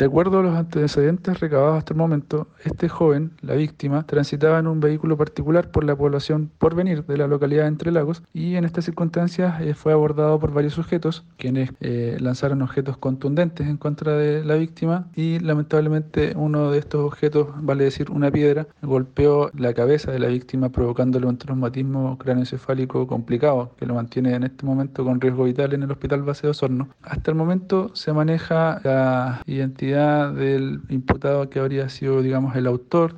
De acuerdo a los antecedentes recabados hasta el momento, este joven, la víctima, transitaba en un vehículo particular por la población por venir de la localidad de Entre Lagos y en estas circunstancias eh, fue abordado por varios sujetos quienes eh, lanzaron objetos contundentes en contra de la víctima y lamentablemente uno de estos objetos, vale decir una piedra, golpeó la cabeza de la víctima provocándole un traumatismo cráneoencefálico complicado que lo mantiene en este momento con riesgo vital en el hospital base de Osorno. Hasta el momento se maneja la del imputado que habría sido, digamos, el autor